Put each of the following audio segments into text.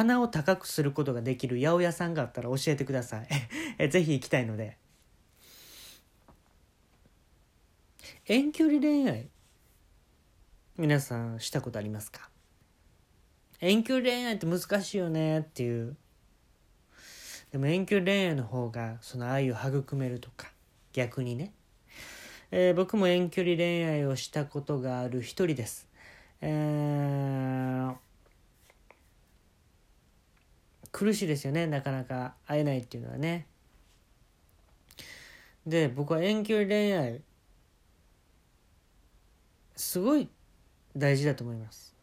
鼻を高くすることができる八百屋さんがあったら教えてください。えぜひ行きたいので。遠距離恋愛。皆さんしたことありますか？遠距離恋愛って難しいよねっていう。でも遠距離恋愛の方がその愛を育めるとか逆にね、えー、僕も遠距離恋愛をしたことがある一人です。えー、苦しいですよね。なかなか会えないっていうのはね。で僕は遠距離恋愛すごい大事だと思います。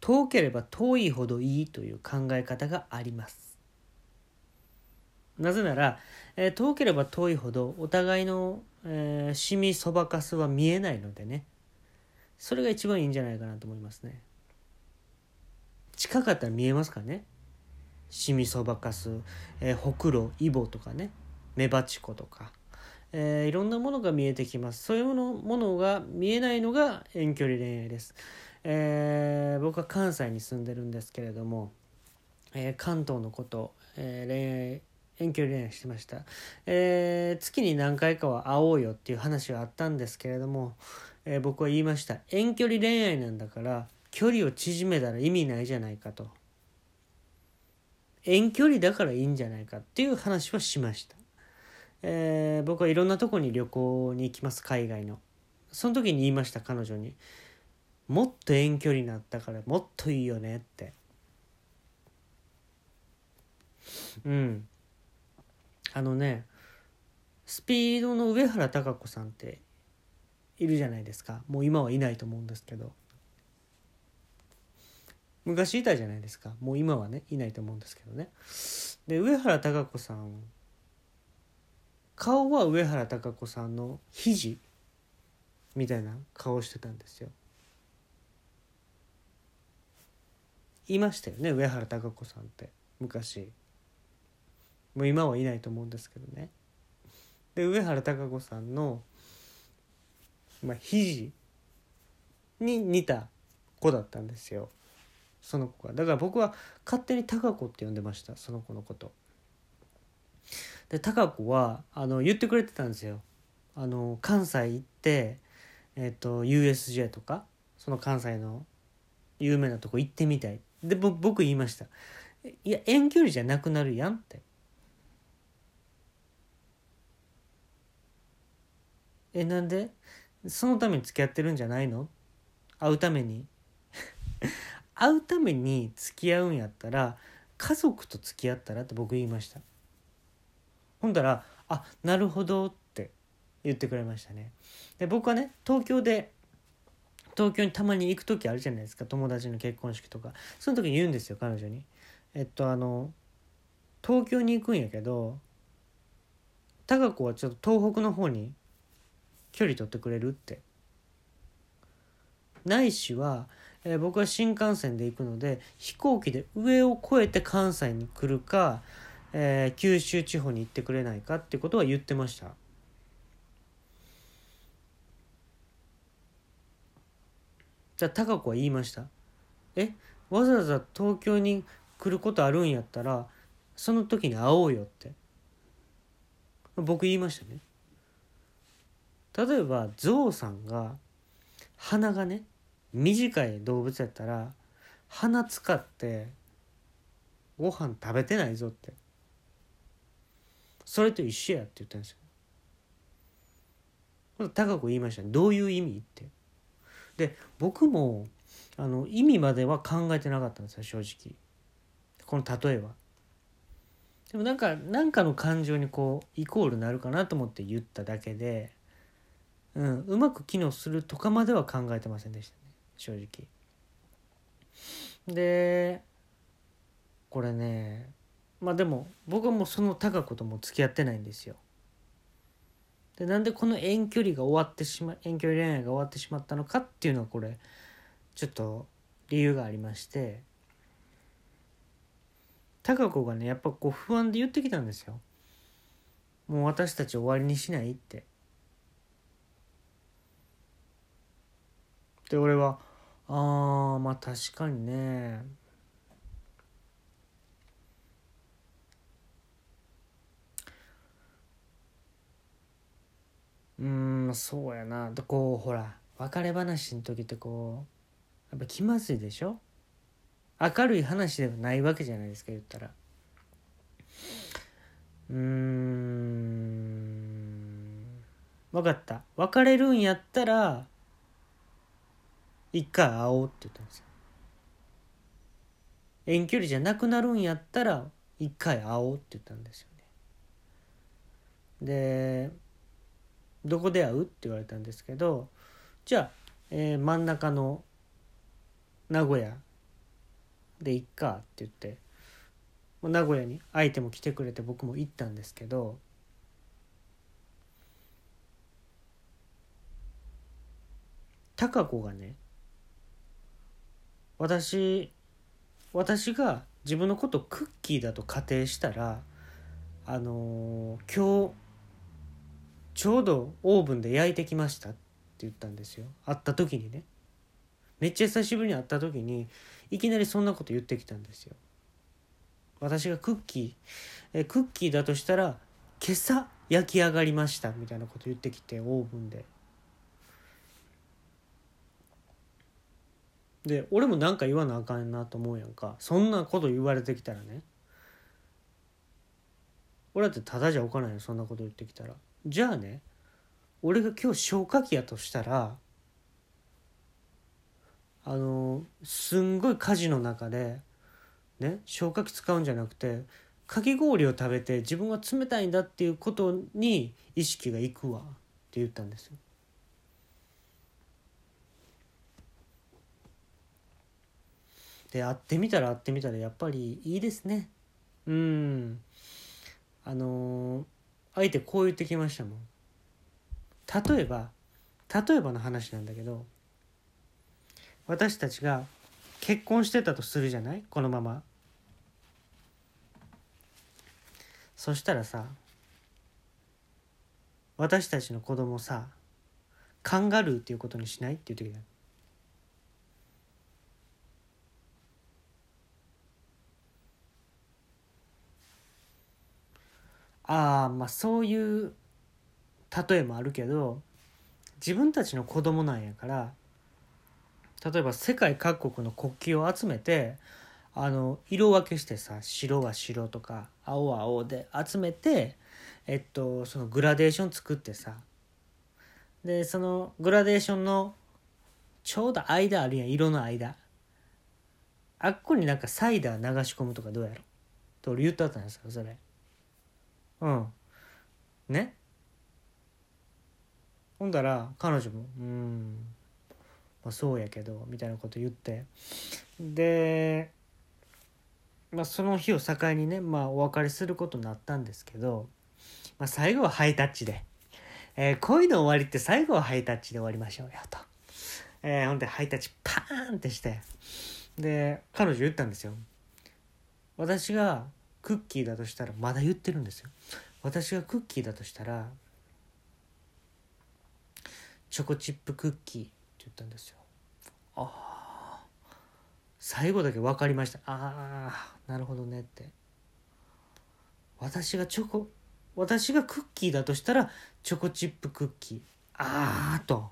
遠ければ遠いほどいいという考え方があります。なぜなら、えー、遠ければ遠いほどお互いの、えー、シミそばかすは見えないのでね。それが一番いいんじゃないかなと思いますね。近かったら見えますかね？シミそばかす、えー、ほくろイボとかね。メバチコとか、えー、いろんなものが見えてきます。そういうものものが見えないのが遠距離恋愛です、えー、僕は関西に住んでるんですけれども、えー、関東のこと、え恋愛遠距離恋愛してました、え月に何回かは会おうよっていう話はあったんですけれども、え僕は言いました。遠距離恋愛なんだから距離を縮めたら意味ないじゃないかと。遠距離だからいいんじゃないかっていう話はしました。えー、僕はいろんなとこに旅行に行きます海外の。その時に言いました彼女に。もっと遠距離になったからもっといいよねって。うん。あのねスピードの上原貴子さんっているじゃないですか。もう今はいないと思うんですけど。昔いたじゃないですか。もう今はねいないと思うんですけどね。で上原貴子さん顔は上原貴子さんの肘みたいな顔してたんですよ。いましたよね上原貴子さんって。昔。もう今はいないと思うんですけどね。で上原貴子さんの、まあ、肘に似た子だったんですよ。その子が。だから僕は勝手に貴子って呼んでました。その子のこと。で貴子はあの言ってくれてたんですよ。あの関西行ってえっ、ー、と USJ とかその関西の有名なとこ行ってみたい。で僕言いました。いや遠距離じゃなくなるやんって。えなんで？そのために付き合ってるんじゃないの？会うために。会うために付き合うんやったら家族と付き合ったらって僕言いました。ほんだら「あなるほど」って言ってくれましたね。で僕はね東京で東京にたまに行く時あるじゃないですか。友達の結婚式とか。その時に言うんですよ彼女に。えっとあの東京に行くんやけど貴子はちょっと東北の方に距離取ってくれるって。ないしは、えー、僕は新幹線で行くので飛行機で上を越えて関西に来るかえー、九州地方に行ってくれないかってことは言ってました。じゃあ高子は言いました。えわざわざ東京に来ることあるんやったらその時に会おうよって。僕言いましたね。例えばゾウさんが鼻がね短い動物やったら鼻使ってご飯食べてないぞってそれと一緒やって言ったんですよ。高く言いましたね。どういう意味って。で僕もあの意味までは考えてなかったんですよ正直。この例えは。でもなんか何かの感情にこうイコールなるかなと思って言っただけで、うん、うまく機能するとかまでは考えてませんでした正直。でこれねまあでも僕はもうその高子とも付き合ってないんですよ。でなんでこの遠距離が終わってしま遠距離恋愛が終わってしまったのかっていうのはこれちょっと理由がありまして高子がねやっぱこう不安で言ってきたんですよ。もう私たち終わりにしないって。で俺はああまあ確かにね。うんそうやな。こうほら別れ話の時ってこうやっぱ気まずいでしょ？明るい話ではないわけじゃないですか言ったら。うん。分かった。別れるんやったら一回会おうって言ったんですよ。遠距離じゃなくなるんやったら一回会おうって言ったんですよね。でどこで会う？って言われたんですけどじゃあ、えー、真ん中の名古屋でいっかって言って名古屋に相手も来てくれて僕も行ったんですけど貴子がね私私が自分のことをクッキーだと仮定したらあのー、今日ちょうどオーブンで焼いてきましたって言ったんですよ。会った時にね。めっちゃ久しぶりに会った時にいきなりそんなこと言ってきたんですよ。私がクッキーえクッキーだとしたら今朝焼き上がりましたみたいなこと言ってきてオーブンで。で俺も何か言わなあかんなと思うやんか。そんなこと言われてきたらね。俺だってただじゃ置かないよそんなこと言ってきたら。じゃあね俺が今日消火器やとしたらあのすんごい火事の中でね消火器使うんじゃなくてかき氷を食べて自分は冷たいんだっていうことに意識がいくわって言ったんですよ。で会ってみたら会ってみたらやっぱりいいですね。うん。あのー、相手こう言ってきましたもん。例えば例えばの話なんだけど私たちが結婚してたとするじゃない？このまま。そしたらさ私たちの子供さカンガルーっていうことにしない？って言ってきたああまあそういう例えもあるけど自分たちの子供なんやから例えば世界各国の国旗を集めてあの色分けしてさ白は白とか青は青で集めてえっとそのグラデーション作ってさでそのグラデーションのちょうど間あるやん色の間あっこになんかサイダー流し込むとかどうやろ？と俺言ったったんですよそれ。うん。ね？ほんだら彼女も「うん。まあそうやけど」みたいなこと言って。で、まあ、その日を境にね、まあ、お別れすることになったんですけど、まあ、最後はハイタッチで、えー、恋の終わりって最後はハイタッチで終わりましょうよと、えー、ほんでハイタッチパーンってして。で彼女言ったんですよ。私がクッキーだとしたらまだ言ってるんですよ。私がクッキーだとしたらチョコチップクッキーって言ったんですよ。ああ最後だけ分かりました。ああなるほどねって。私がチョコ私がクッキーだとしたらチョコチップクッキー。ああと。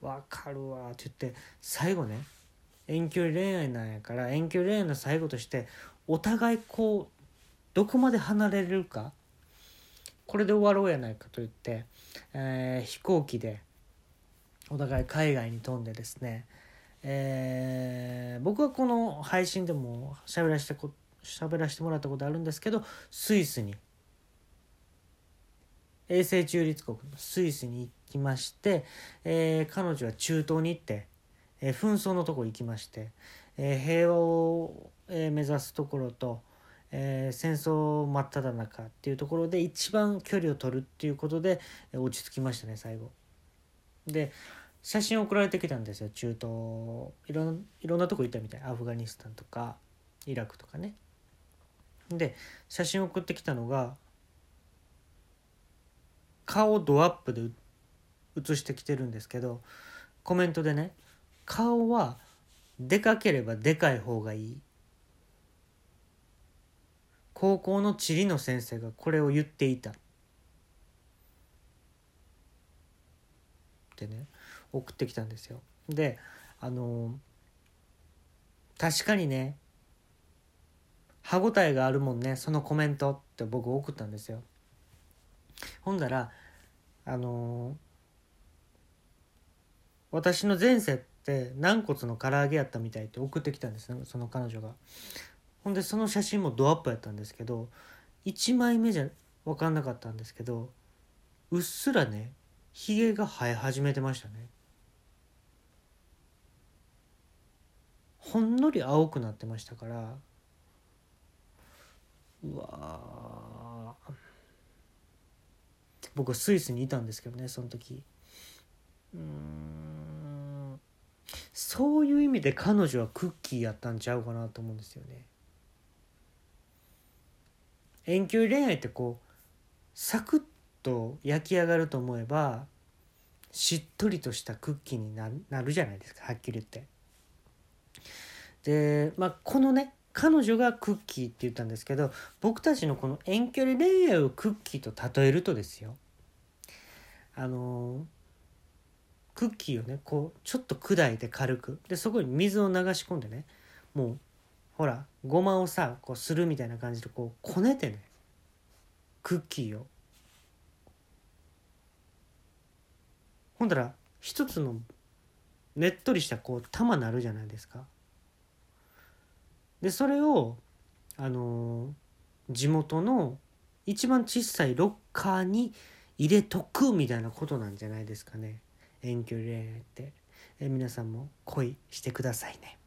分かるわって言って最後ね遠距離恋愛なんやから遠距離恋愛の最後としてお互いこうどこまで離れるかこれで終わろうやないかと言って、えー、飛行機でお互い海外に飛んでですね、えー、僕はこの配信でも喋らせてこ喋らせてもらったことあるんですけどスイスに永世中立国のスイスに行きまして、えー、彼女は中東に行って、え、紛争のとこ行きまして、え、平和を、え、目指すところと、え、戦争真っ只中っていうところで一番距離を取るっていうことでえ落ち着きましたね最後。で写真送られてきたんですよ中東いろんいろんなとこ行ったみたいアフガニスタンとかイラクとかね。で写真送ってきたのが顔ドアップで写してきてるんですけどコメントでね顔はでかければでかい方がいい。高校の地理の先生がこれを言っていた。ってね送ってきたんですよ。であの確かにね歯応えがあるもんねそのコメントって僕送ったんですよ。ほんだらあの私の前世って軟骨の唐揚げやったみたいって送ってきたんです。その彼女が。ほんでその写真もドアップやったんですけど1枚目じゃ分かんなかったんですけどうっすらねひげが生え始めてましたね。ほんのり青くなってましたからうわ僕はスイスにいたんですけどねその時。うん。そういう意味で彼女はクッキーやったんちゃうかなと思うんですよね遠距離恋愛ってこうサクッと焼き上がると思えばしっとりとしたクッキーになるじゃないですかはっきり言って。で、まあ、このね彼女がクッキーって言ったんですけど僕たちのこの遠距離恋愛をクッキーと例えるとですよあのクッキーをねこうちょっと砕いて軽く。でそこに水を流し込んでねもうほらごまをさこうするみたいな感じでこうこねてねクッキーを。ほんだら一つのねっとりしたこう玉なるじゃないですか。でそれをあのー、地元の一番小さいロッカーに入れとくみたいなことなんじゃないですかね。遠距離恋愛ってえ皆さんも恋してくださいね。